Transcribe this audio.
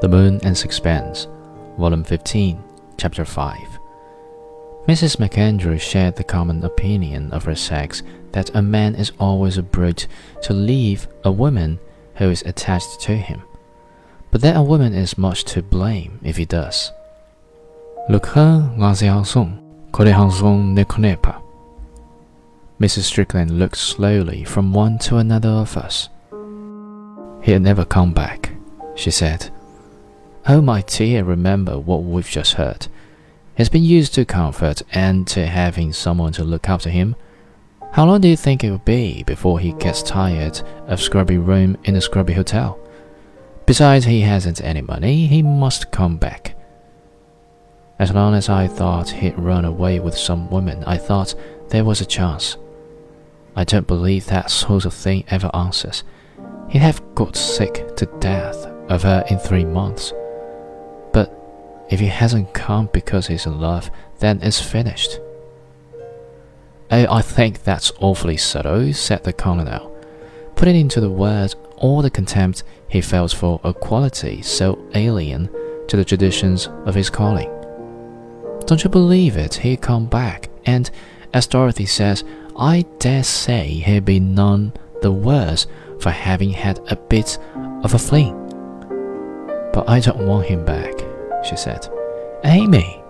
The Moon and Sixpence, Volume 15, Chapter 5. Mrs. MacAndrew shared the common opinion of her sex that a man is always a brute to leave a woman who is attached to him, but that a woman is much to blame if he does. Look her, Gonzalezong, Korehangsong, Nekonepa. Mrs. Strickland looked slowly from one to another of us. He'll never come back, she said. Oh, my dear, remember what we've just heard. He's been used to comfort and to having someone to look after him. How long do you think it will be before he gets tired of scrubby room in a scrubby hotel? Besides, he hasn't any money. He must come back. As long as I thought he'd run away with some woman, I thought there was a chance. I don't believe that sort of thing ever answers. He'd have got sick to death of her in three months. If he hasn't come because he's in love, then it's finished. I think that's awfully subtle, said the colonel, putting into the words all the contempt he felt for a quality so alien to the traditions of his calling. Don't you believe it? He'll come back, and, as Dorothy says, I dare say he'll be none the worse for having had a bit of a fling. But I don't want him back she said. Amy,